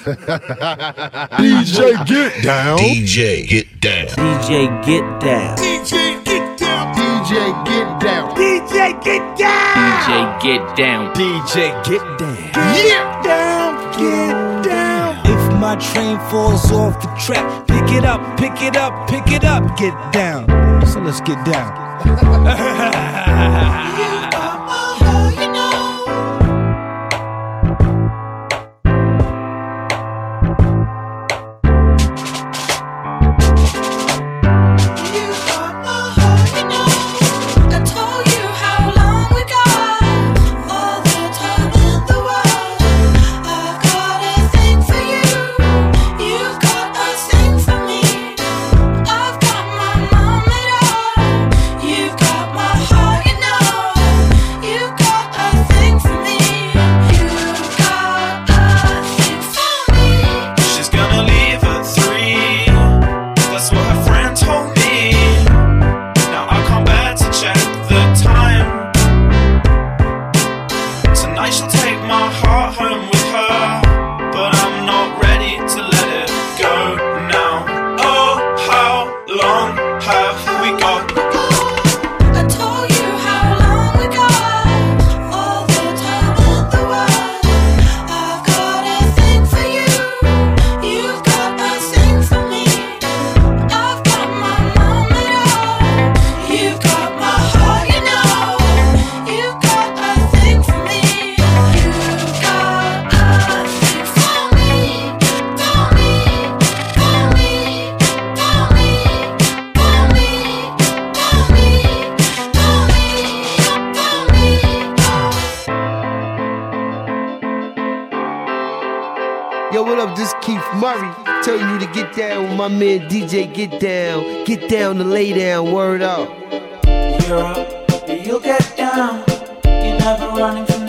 DJ get down. DJ get down. DJ get down. DJ get down. DJ get down. DJ get down. DJ get down. DJ get down. Get down. Get down. If my train falls off the track, pick it up, pick it up, pick it up, get down. So let's get down. we go. my man DJ Get Down. Get down to lay down, word up. You're up, you get down. You're never running from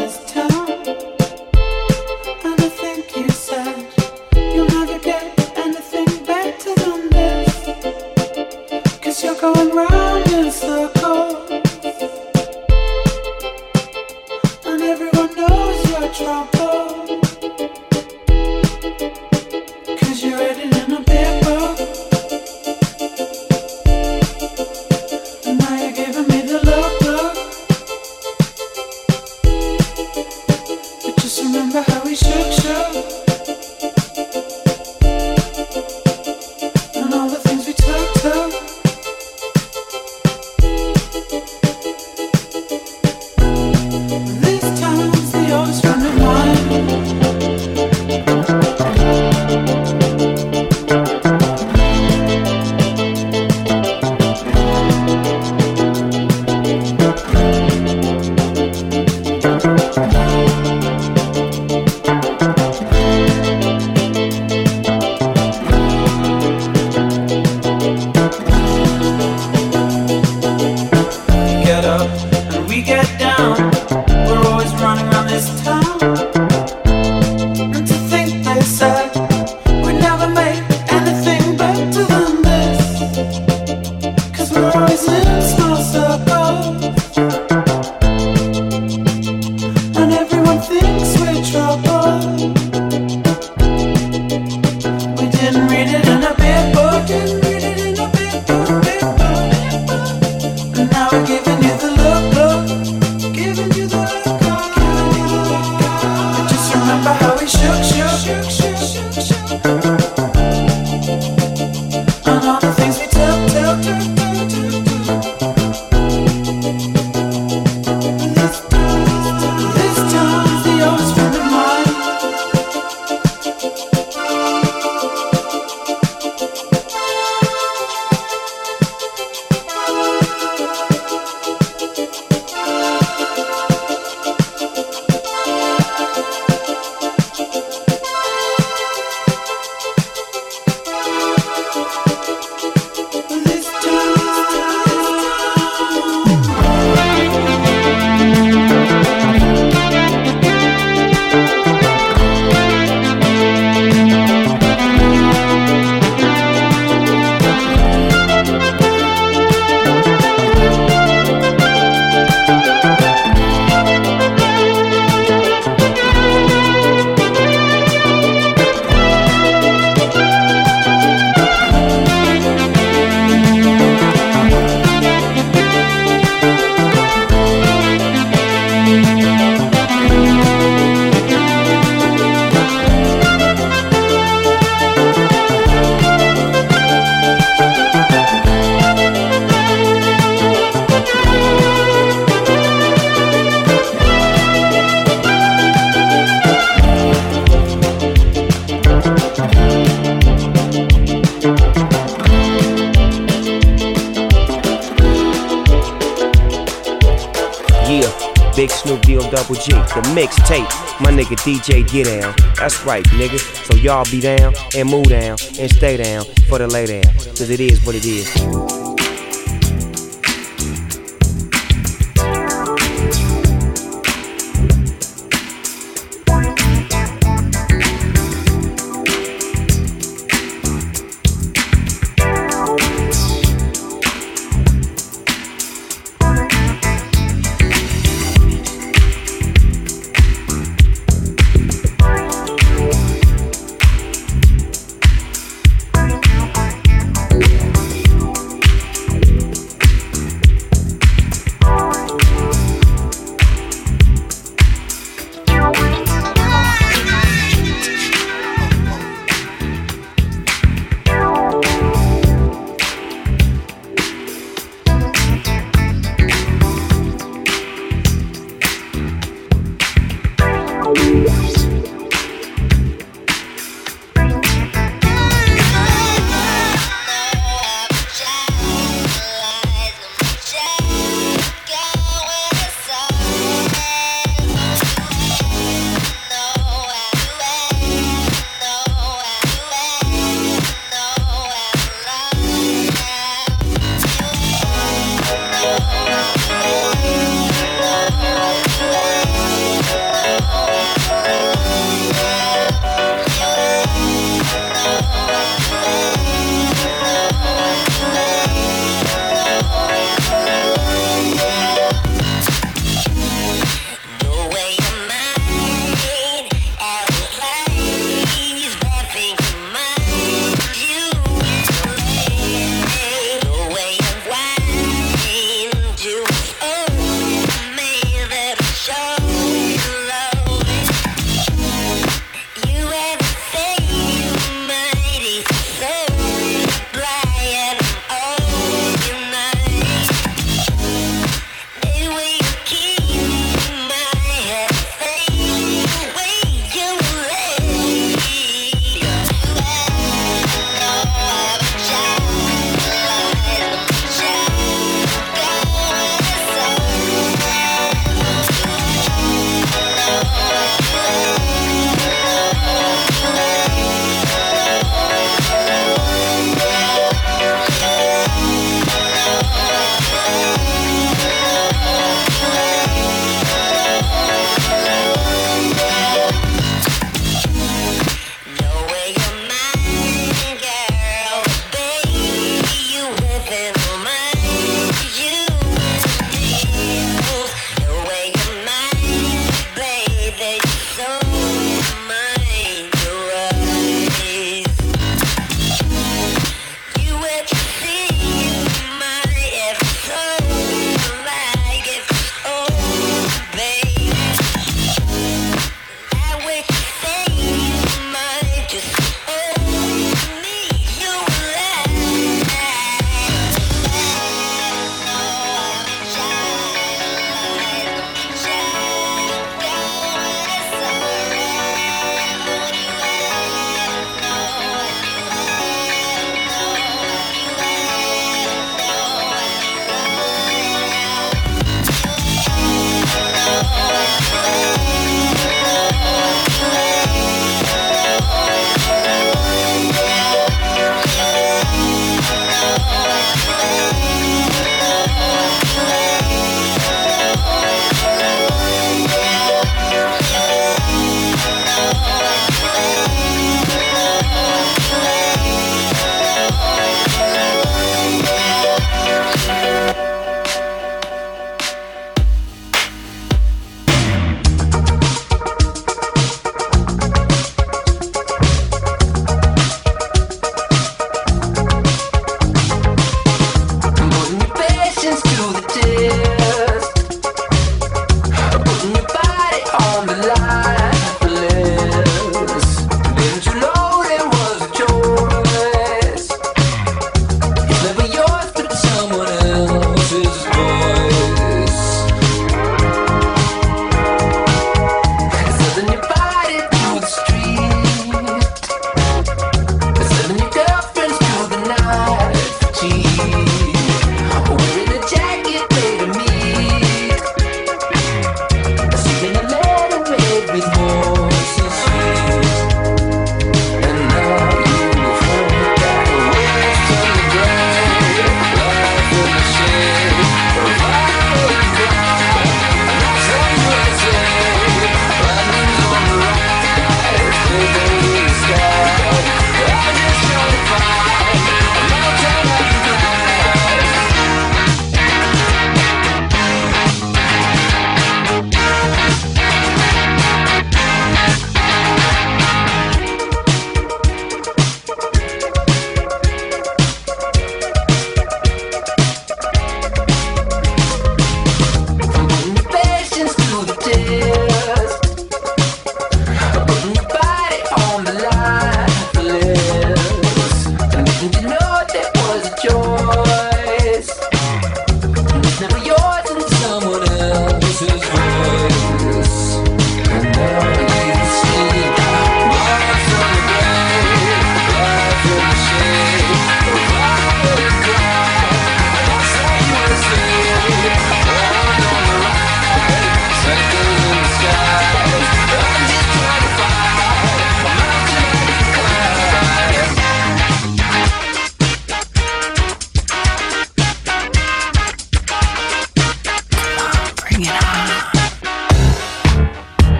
Double G, the mixtape. My nigga DJ get down. That's right, nigga. So y'all be down and move down and stay down for the lay down. Cause it is what it is.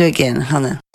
It again, Hannah.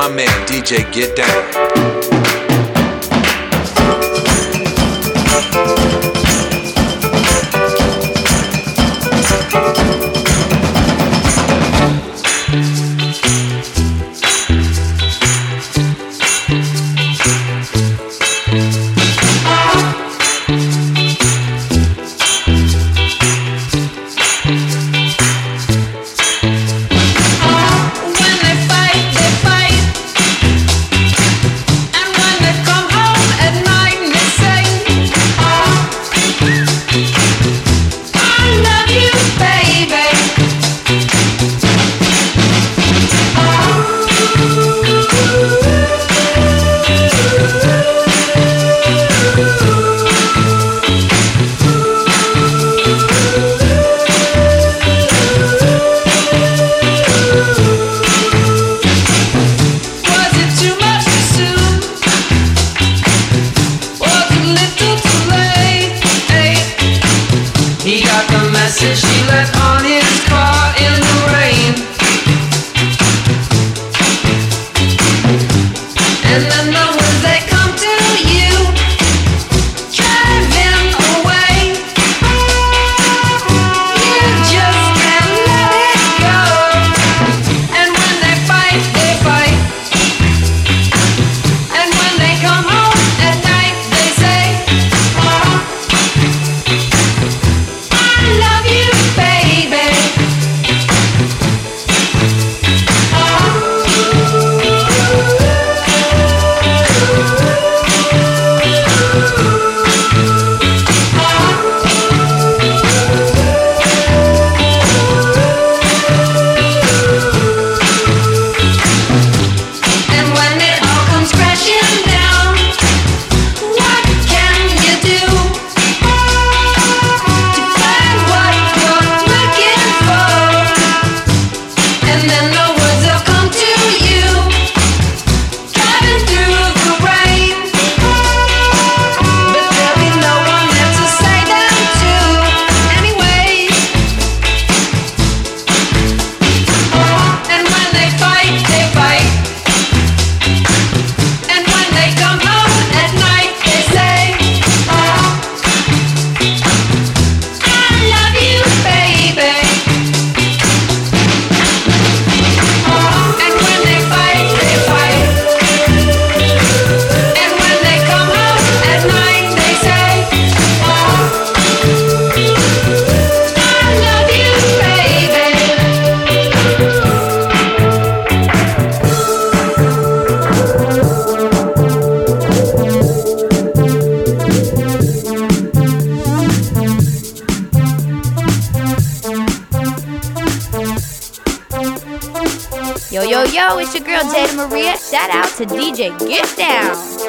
My man DJ Get Down. To DJ Get Down.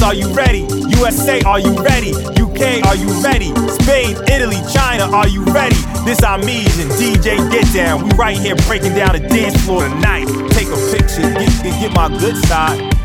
France, are you ready? USA, are you ready? UK, are you ready? Spain, Italy, China, are you ready? This our means and DJ Get Down. We right here breaking down the dance floor tonight. Take a picture, get, get, get my good side.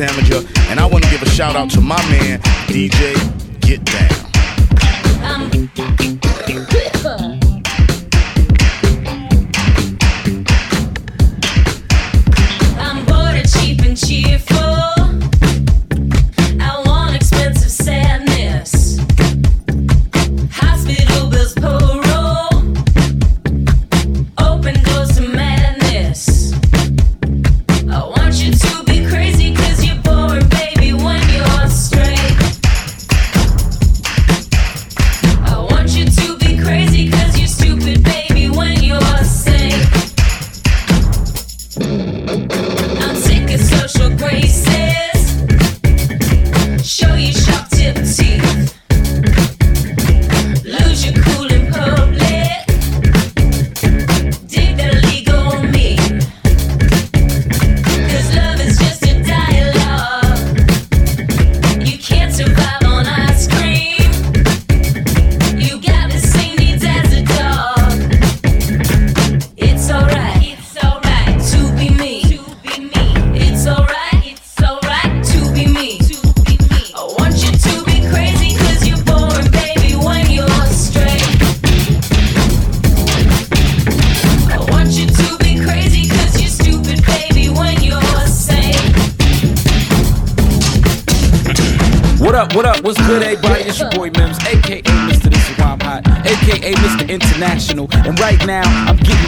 damager. And I wanna give a shout out to my man, DJ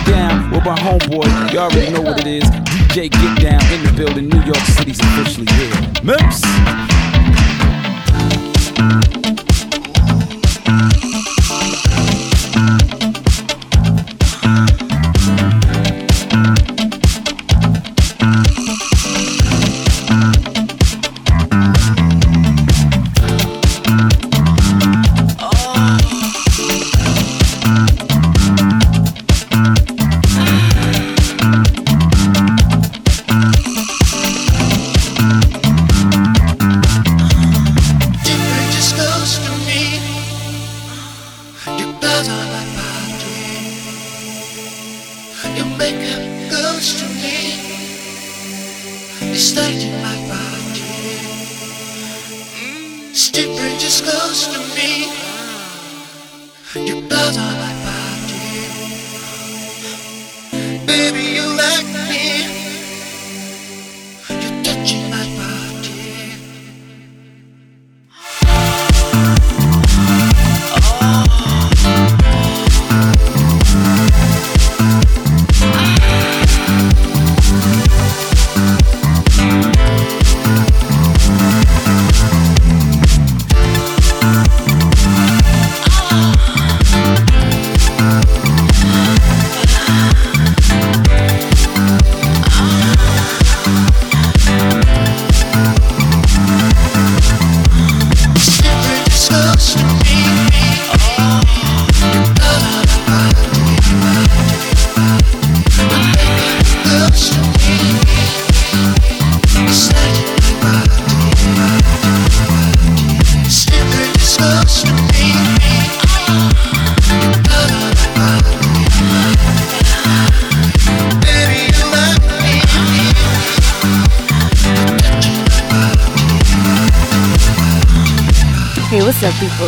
down with my homeboy. You already know what it is. DJ Get Down in the building. New York City's officially here. Mips.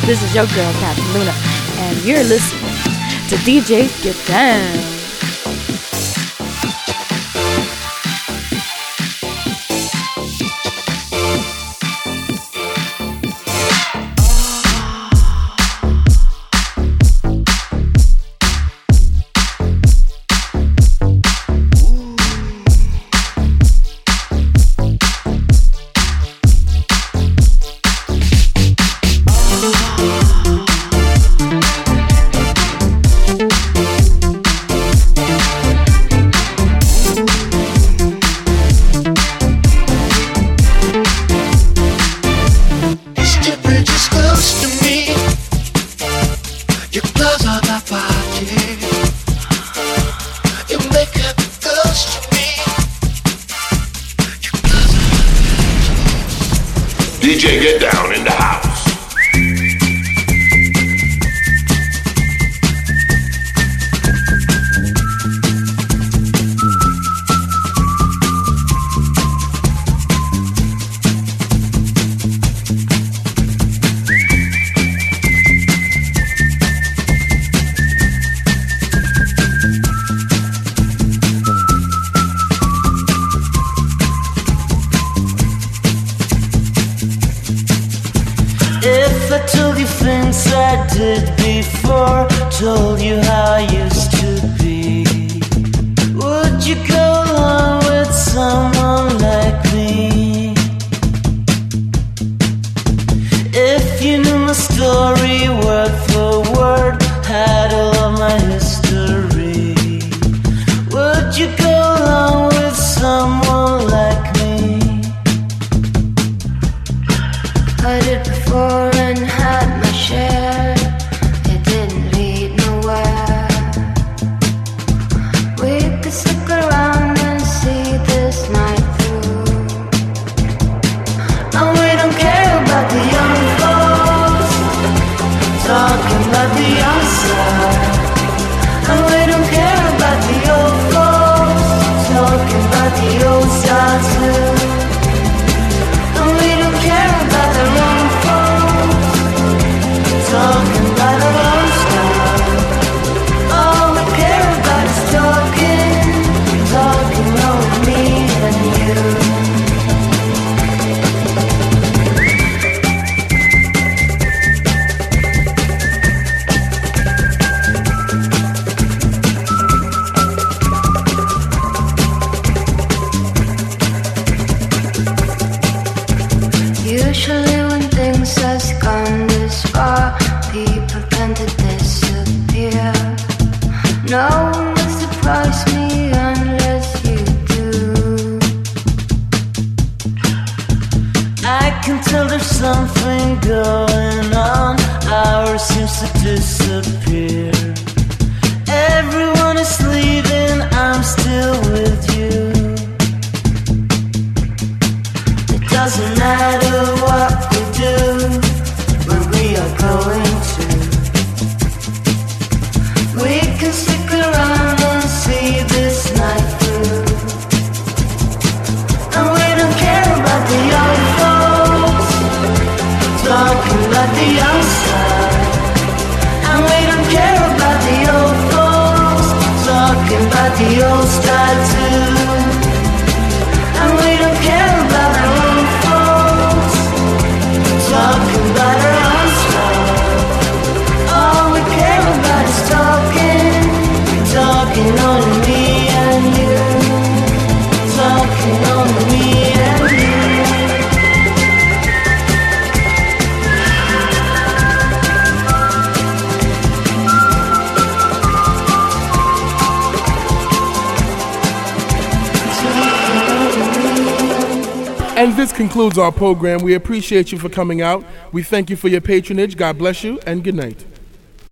This is your girl, Captain Luna, and you're listening to DJ Get Down. I can tell there's something going on. Hours seems to disappear. Everyone is leaving, I'm still with you. It doesn't matter what we do, when we are going. this concludes our program. We appreciate you for coming out. We thank you for your patronage. God bless you and good night.